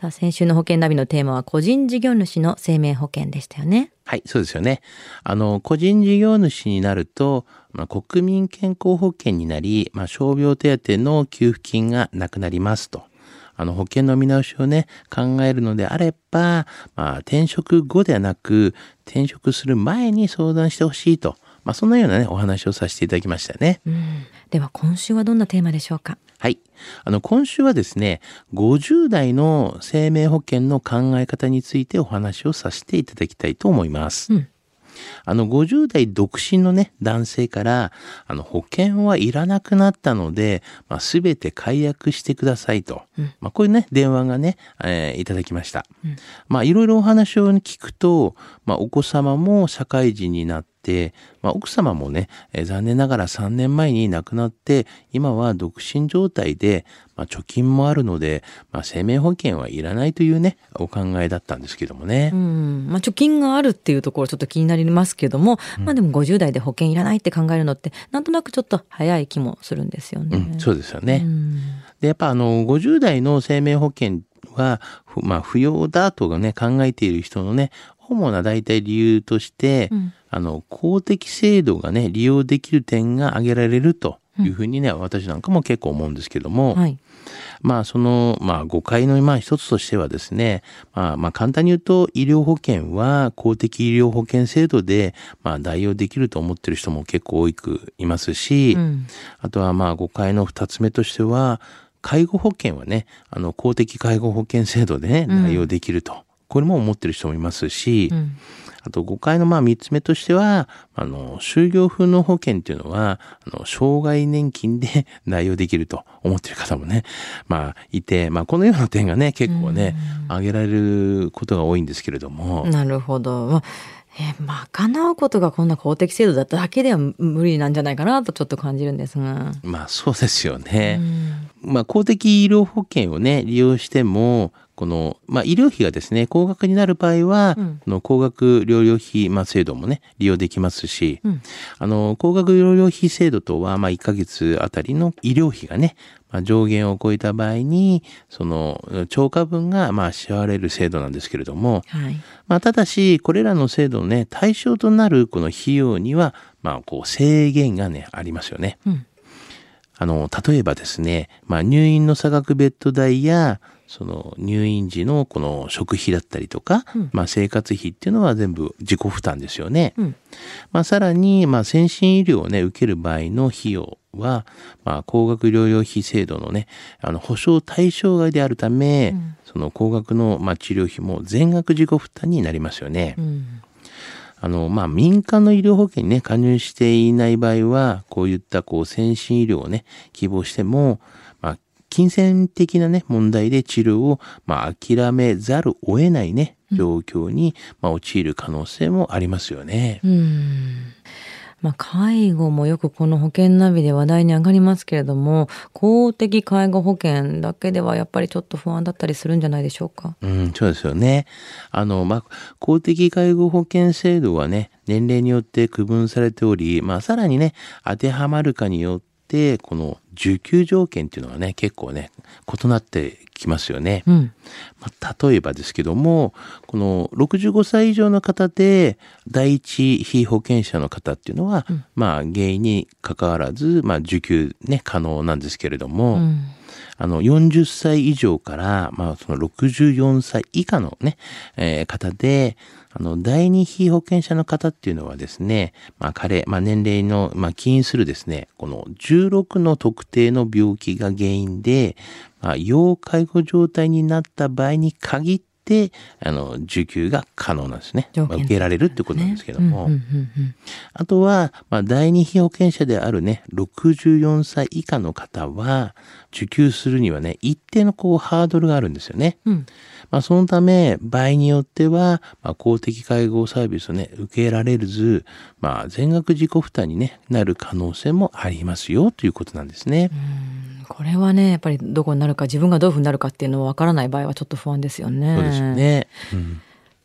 さあ、先週の保険ナビのテーマは個人事業主の生命保険でしたよね。はい、そうですよね。あの、個人事業主になると、まあ、国民健康保険になり、まあ、傷病手当の給付金がなくなりますと。あの、保険の見直しをね、考えるのであれば、まあ、転職後ではなく、転職する前に相談してほしいと。まあ、そんなようなね、お話をさせていただきましたね。うん。では今週はどんなテーマでしょうか？はい。あの、今週はですね、50代の生命保険の考え方についてお話をさせていただきたいと思います。うんあの、50代独身のね、男性から、あの、保険はいらなくなったので、まあ、すべて解約してくださいと。まあ、こういうね、電話がね、えーいただきました。まあ、いろいろお話を聞くと、まあ、お子様も社会人になって、まあ、奥様もね、えー残念ながら3年前に亡くなって、今は独身状態で、まあ、貯金もあるので、まあ、生命保険はいらないというね、お考えだったんですけどもね。うん。まあ貯金があるっていうところちょっと気になりますけども、まあでも50代で保険いらないって考えるのって、なんとなくちょっと早い気もするんですよね。うん、そうですよね。うんで、やっぱあの、50代の生命保険は、ふまあ、不要だとかね、考えている人のね、主な大体理由として、うんあの、公的制度がね、利用できる点が挙げられるというふうにね、私なんかも結構思うんですけども、はい。まあ、その、まあ、誤解の、まあ、一つとしてはですね、まあ、まあ、簡単に言うと、医療保険は公的医療保険制度で、まあ、代用できると思ってる人も結構多くいますし、うん。あとはまあ誤解の二つ目としては、介護保険はね、あの公的介護保険制度でね、うん代用できると。これも思ってる人もいますし、うん。あと誤解のまあ三つ目としては、あの、就業風の保険っていうのは、あの、障害年金で 代用できると思ってる方もね、まあいて、まあこのような点がね、結構ね、挙げられることが多いんですけれども、なるほど。まあえー、賄うことがこんな公的制度だっただけでは無理なんじゃないかなとちょっと感じるんですが。まあそうですよね。うんまあ、公的医療保険をね、利用しても、この、まあ、医療費がですね、高額になる場合は、うんこの高額療養費、まあ、制度もね、利用できますし、うんあの、高額療養費制度とは、まあ、1ヶ月あたりの医療費がね、まあ、上限を超えた場合に、その、超過分が、まあ、支払われる制度なんですけれども、はい。まあ、ただし、これらの制度のね、対象となるこの費用には、まあ、こう、制限がね、ありますよね。うん。あの、例えばですね、まあ、入院の差額ベッド代や、その入院時のこの食費だったりとか、うんまあ生活費っていうのは全部自己負担ですよね。うん。まあさらに、まあ先進医療をね、受ける場合の費用は、まあ高額療養費制度のね、あの保証対象外であるため、うんその高額の、まあ、治療費も全額自己負担になりますよね。うん。あの、まあ、民間の医療保険にね、加入していない場合は、こういった、こう、先進医療をね、希望しても、まあ、金銭的なね、問題で治療を、まあ、諦めざるを得ないね、状況に、まあ、陥る可能性もありますよね。うん。まあ、介護もよくこの保険ナビで話題に上がりますけれども、公的介護保険だけではやっぱりちょっと不安だったりするんじゃないでしょうか？うん、そうですよね。あの、まあ、公的介護保険制度はね、年齢によって区分されており、まあ、さらにね、当てはまるかによって、この受給条件っていうのはね、結構ね、異なってきますよね。うん。まあ、例えばですけども、この65歳以上の方で、第一被保険者の方っていうのは、まあ、原因に関わらず、まあ、受給ね、可能なんですけれども、うん。あの、40歳以上から、まあ、その64歳以下のね、えー方で、あの、第二被保険者の方っていうのはですね、まあ、彼、まあ、年齢の、まあ、起因するですね、この16の特定の病気が原因で、まあ、要介護状態になった場合に限って、あの、受給が可能なんですね。まあ受けられるってことなんですけども。あとは、まあ、第二被保険者であるね、64歳以下の方は、受給するにはね、一定のこう、ハードルがあるんですよね。うん。まあ、そのため、場合によっては、まあ、公的介護サービスをね、受けられず、まあ、全額自己負担に、ね、なる可能性もありますよ、ということなんですね。うんこれはねやっぱりどこになるか自分がどういうふうになるかっていうのをわからない場合はちょっと不安ですよね。そうですよね。うん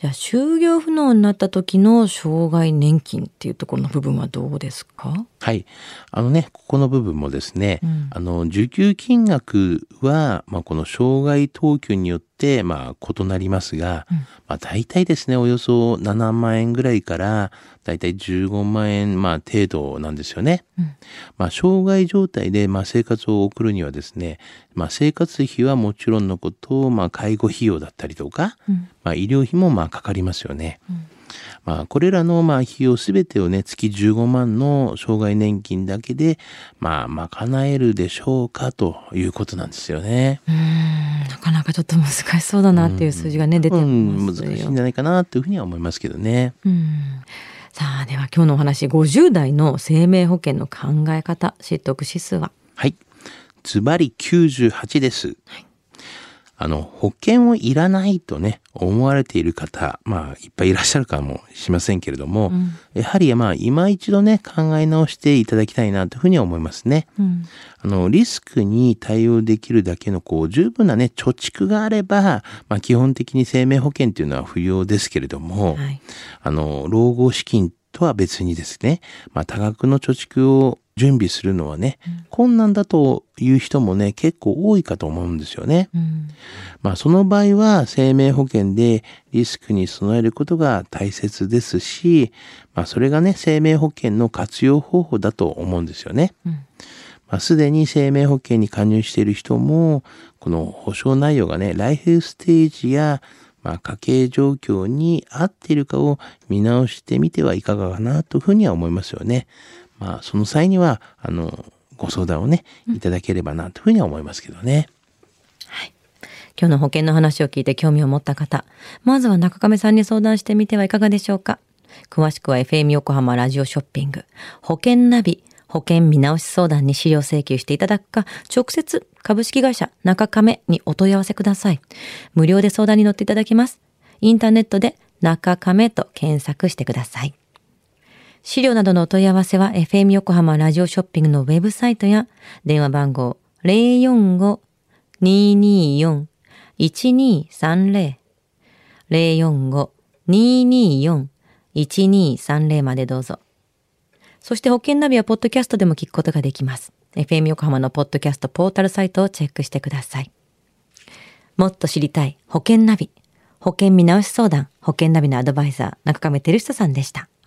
じゃあ就業不能になった時の障害年金っていうところの部分はどうですか？はい。あのね、ここの部分もですね、うんあの、受給金額は、まあ、この障害等級によって、まあ、異なりますが、うんまあ、大体ですね、およそ7万円ぐらいから、大体15万円、まあ、程度なんですよね。うんまあ、障害状態で、まあ、生活を送るにはですね、まあ、生活費はもちろんのこと、まあ、介護費用だったりとか、うんまあ、医療費も、まあ、かかりますよね。うんまあ、これらの、まあ、費用すべてをね、月15万の障害年金だけで、まあ、賄えるでしょうかということなんですよね。うーんなかなかちょっと難しそうだなっていう数字がね、出てうん、ますよ。難しいんじゃないかなというふうには思いますけどね。うんさあでは今日のお話50代の生命保険の考え方知得指数は？はい。ズバリ98です。あの、保険をいらないとね、思われている方、まあ、いっぱいいらっしゃるかもしませんけれども、うん。やはり、まあ、今一度ね、考え直していただきたいなというふうには思いますね。うん。あの、リスクに対応できるだけの、こう、十分なね、貯蓄があれば、まあ、基本的に生命保険っていうのは不要ですけれども、はい。あの、老後資金とは別にですね、まあ、多額の貯蓄を準備するのはね、困難だという人もね、結構多いかと思うんですよね。うんまあ、その場合は生命保険でリスクに備えることが大切ですし、まあ、それがね、生命保険の活用方法だと思うんですよね。うんまあ、すでに生命保険に加入している人も、この保証内容がね、ライフステージや、まあ、家計状況に合っているかを見直してみてはいかがかなというふうには思いますよね。まあ、その際には、あの、ご相談をね、いただければなというふうには思いますけどね。今日の保険の話を聞いて興味を持った方まずは中亀さんに相談してみてはいかがでしょうか詳しくは FM 横浜ラジオショッピング保険ナビ保険見直し相談に資料請求していただくか、直接株式会社中亀にお問い合わせください。無料で相談に乗っていただけます。インターネットで中亀と検索してください。資料などのお問い合わせは FM 横浜ラジオショッピングのウェブサイトや電話番号045-224-1230 045-224-1230までどうぞ。そして保険ナビはポッドキャストでも聞くことができます。FM 横浜のポッドキャストポータルサイトをチェックしてください。もっと知りたい保険ナビ。保険見直し相談、保険ナビのアドバイザー、中亀照久さんでした。